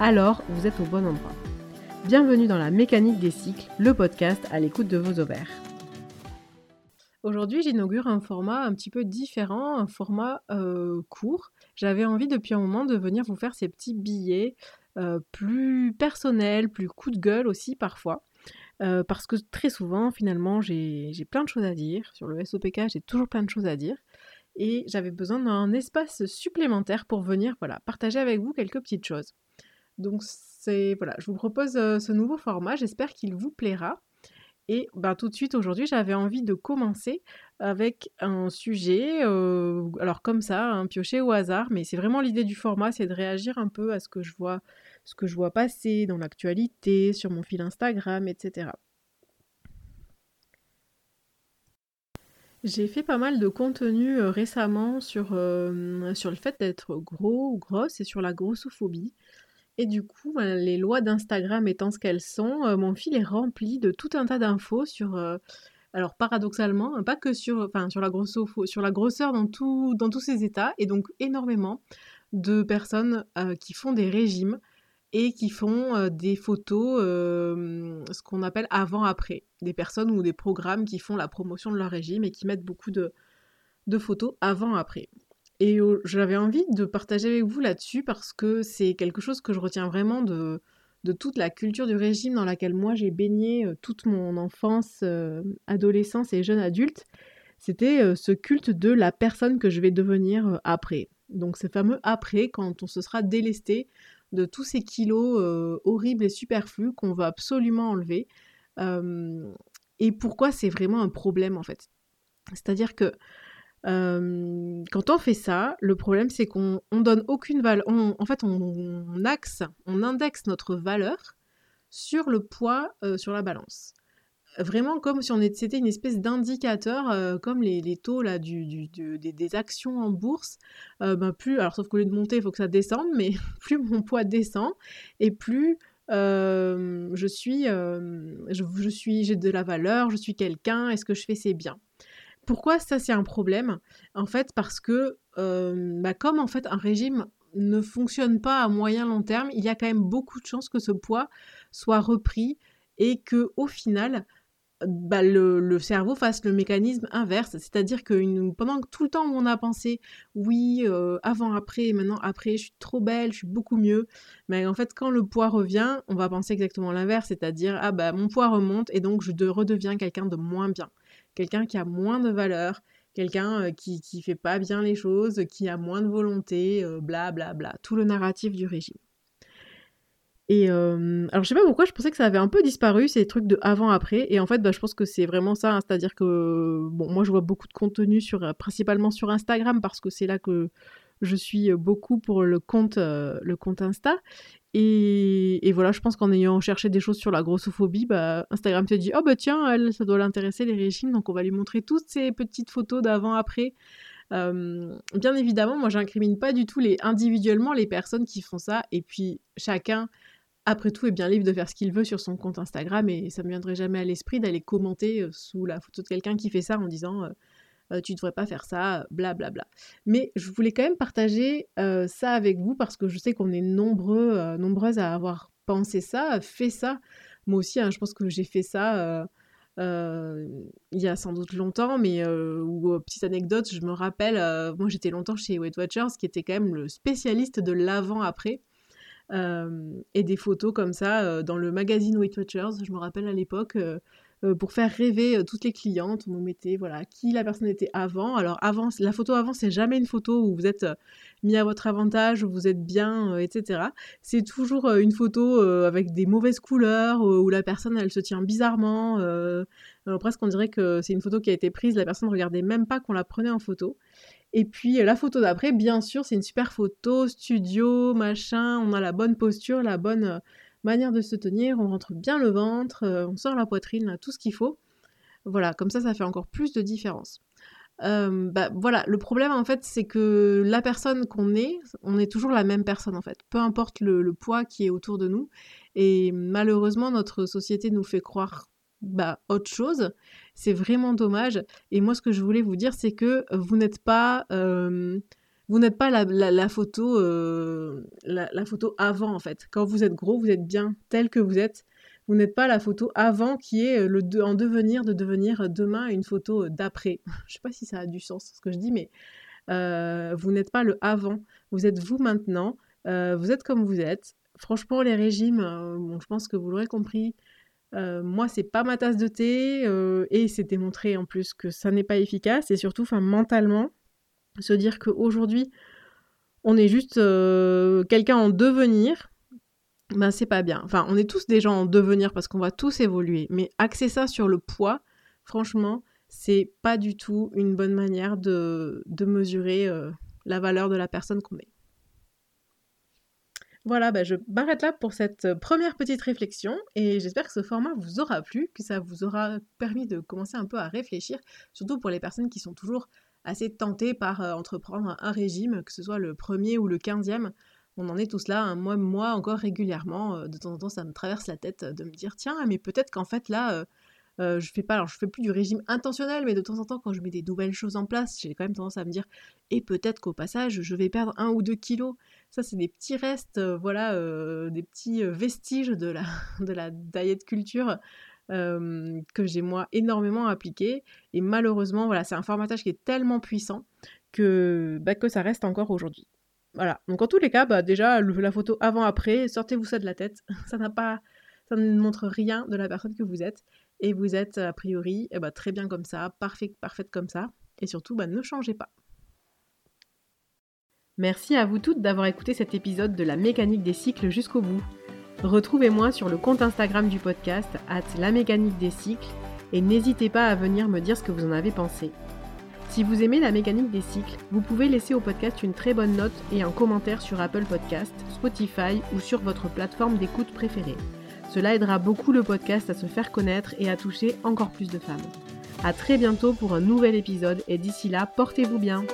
alors vous êtes au bon endroit. Bienvenue dans la mécanique des cycles, le podcast à l'écoute de vos ovaires. Aujourd'hui, j'inaugure un format un petit peu différent, un format euh, court. J'avais envie depuis un moment de venir vous faire ces petits billets euh, plus personnels, plus coup de gueule aussi parfois. Euh, parce que très souvent, finalement, j'ai plein de choses à dire. Sur le SOPK, j'ai toujours plein de choses à dire. Et j'avais besoin d'un espace supplémentaire pour venir voilà, partager avec vous quelques petites choses. Donc c'est voilà, je vous propose euh, ce nouveau format, j'espère qu'il vous plaira. Et ben, tout de suite aujourd'hui, j'avais envie de commencer avec un sujet, euh, alors comme ça, un pioché au hasard, mais c'est vraiment l'idée du format, c'est de réagir un peu à ce que je vois, ce que je vois passer dans l'actualité, sur mon fil Instagram, etc. J'ai fait pas mal de contenu euh, récemment sur, sur le fait d'être gros ou grosse et sur la grossophobie. Et du coup, les lois d'Instagram étant ce qu'elles sont, euh, mon fil est rempli de tout un tas d'infos sur, euh, alors paradoxalement, hein, pas que sur, sur la sur la grosseur dans, dans tous ces états, et donc énormément de personnes euh, qui font des régimes et qui font des photos, ce qu'on appelle avant-après, des personnes ou des programmes qui font la promotion de leur régime et qui mettent beaucoup de, de photos avant-après. Et j'avais envie de partager avec vous là-dessus parce que c'est quelque chose que je retiens vraiment de, toute la culture du régime dans laquelle moi j'ai baigné euh, toute mon enfance, euh, adolescence et jeune adulte. C'était euh, ce culte de la personne que je vais devenir après. Donc ce fameux après quand on se sera délesté de tous ces kilos horribles et superflus qu'on veut absolument enlever. et pourquoi c'est vraiment un problème en fait? C'est-à-dire que quand on fait ça, le problème c'est qu'on on donne aucune valeur. En fait, on, axe, on indexe notre valeur sur le poids sur la balance. Vraiment comme si on était, c'était une espèce d'indicateur, comme les, taux là, des, actions en bourse. ben plus, alors sauf qu'au lieu de monter, il faut que ça descende, mais plus mon poids descend et plus je suis, je suis, j'ai de la valeur, je suis quelqu'un, est-ce que je fais c'est bien. Pourquoi ça c'est un problème? En fait parce que bah, comme en fait un régime ne fonctionne pas à moyen long terme, il y a quand même beaucoup de chances que ce poids soit repris et que au final bah, le, cerveau fasse le mécanisme inverse, c'est-à-dire que pendant tout le temps où on a pensé oui, avant, après, maintenant après, je suis trop belle, je suis beaucoup mieux, mais en fait quand le poids revient, on va penser exactement l'inverse, c'est-à-dire ah bah mon poids remonte et donc je redeviens quelqu'un de moins bien quelqu'un qui a moins de valeur, quelqu'un euh, qui, qui fait pas bien les choses, qui a moins de volonté, bla bla bla, tout le narratif du régime. Et euh, alors je sais pas pourquoi, je pensais que ça avait un peu disparu ces trucs de avant-après, et en fait bah, je pense que c'est vraiment ça, hein. c'est-à-dire que bon moi je vois beaucoup de contenu sur euh, principalement sur Instagram parce que c'est là que je suis beaucoup pour le compte, le compte Insta. Et, voilà, je pense qu'en ayant cherché des choses sur la grossophobie, bah, Instagram s'est dit Oh bah tiens, elle, ça doit l'intéresser les régimes, donc on va lui montrer toutes ces petites photos d'avant-après. bien évidemment, moi j'incrimine pas du tout les, individuellement les personnes qui font ça, et puis chacun, après tout, est bien libre de faire ce qu'il veut sur son compte Instagram, et ça me viendrait jamais à l'esprit d'aller commenter sous la photo de quelqu'un qui fait ça en disant tu devrais pas faire ça, blablabla. Bla, bla. Mais je voulais quand même partager euh, ça avec vous parce que je sais qu'on est nombreux, euh, nombreuses à avoir pensé ça, fait ça. Moi aussi, hein, je pense que j'ai fait ça il y a sans doute longtemps, mais ou petite anecdote, je me rappelle, moi j'étais longtemps chez Weight Watchers, qui était quand même le spécialiste de l'avant-après. et des photos comme ça dans le magazine Weight Watchers. Je me rappelle à l'époque, euh, pour faire rêver euh, toutes les clientes. On mettait voilà qui la personne était avant. Alors avant, la photo avant, c'est jamais une photo où vous êtes euh, mis à votre avantage, où vous êtes bien, etc. C'est toujours une photo avec des mauvaises couleurs, où la personne elle se tient bizarrement. presque on dirait que c'est une photo qui a été prise, la personne ne regardait même pas qu'on la prenait en photo. Et puis la photo d'après, bien sûr, c'est une super photo, studio, machin, on a la bonne posture, la bonne manière de se tenir, on rentre bien le ventre, euh, on sort la poitrine, tout ce qu'il faut. Voilà, comme ça, ça fait encore plus de différence. Euh, bah, voilà, le problème en fait, c'est que la personne qu'on est, on est toujours la même personne en fait, peu importe le, poids qui est autour de nous. Et malheureusement, notre société nous fait croire bah, autre chose. C'est vraiment dommage. Et moi, ce que je voulais vous dire, c'est que vous n'êtes pas, euh, vous n'êtes pas la, photo, euh, la, photo avant en fait. Quand vous êtes gros, vous êtes bien tel que vous êtes. Vous n'êtes pas la photo avant qui est euh, en devenir de devenir euh, demain une photo euh, d'après. je sais pas si ça a du sens ce que je dis, mais vous n'êtes pas le avant. Vous êtes vous maintenant. vous êtes comme vous êtes. Franchement, les régimes, bon, je pense que vous l'aurez compris. moi, c'est pas ma tasse de thé et c'est démontré en plus que ça n'est pas efficace et surtout, enfin, mentalement, se dire qu'aujourd'hui, on est juste quelqu'un en devenir ben c'est pas bien. Enfin, on est tous des gens en devenir parce qu'on va tous évoluer, mais axer ça sur le poids, franchement, c'est pas du tout une bonne manière de, mesurer euh, la valeur de la personne qu'on est. Voilà, ben je m'arrête là pour cette première petite réflexion et j'espère que ce format vous aura plu, que ça vous aura permis de commencer un peu à réfléchir, surtout pour les personnes qui sont toujours assez tentées par euh, entreprendre un régime, que ce soit le premier ou le quinzième on en est tous là, hein. moi, encore régulièrement, euh, de temps en temps ça me traverse la tête euh, de me dire tiens mais peut-être qu'en fait là je fais pas alors je fais plus du régime intentionnel mais de temps en temps quand je mets des nouvelles choses en place j'ai quand même tendance à me dire et peut-être qu'au passage je vais perdre un ou deux kilos ça c'est des petits restes voilà des petits vestiges de la de la diet culture que j'ai moi énormément appliqué et malheureusement voilà c'est un formatage qui est tellement puissant que, bah, que ça reste encore aujourd'hui voilà. Donc en tous les cas, bah, déjà, la photo avant-après, sortez-vous ça de la tête. Ça n'a pas, ça ne montre rien de la personne que vous êtes. Et vous êtes a priori eh bah, très bien comme ça, parfait, parfaite comme ça. Et surtout, bah, ne changez pas. Merci à vous toutes d'avoir écouté cet épisode de la mécanique des cycles jusqu'au bout. Retrouvez-moi sur le compte Instagram du podcast, at la mécanique des cycles, et n'hésitez pas à venir me dire ce que vous en avez pensé. Si vous aimez la mécanique des cycles, vous pouvez laisser au podcast une très bonne note et un commentaire sur Apple Podcast, Spotify ou sur votre plateforme d'écoute préférée. Cela aidera beaucoup le podcast à se faire connaître et à toucher encore plus de femmes. A très bientôt pour un nouvel épisode et d'ici là, portez-vous bien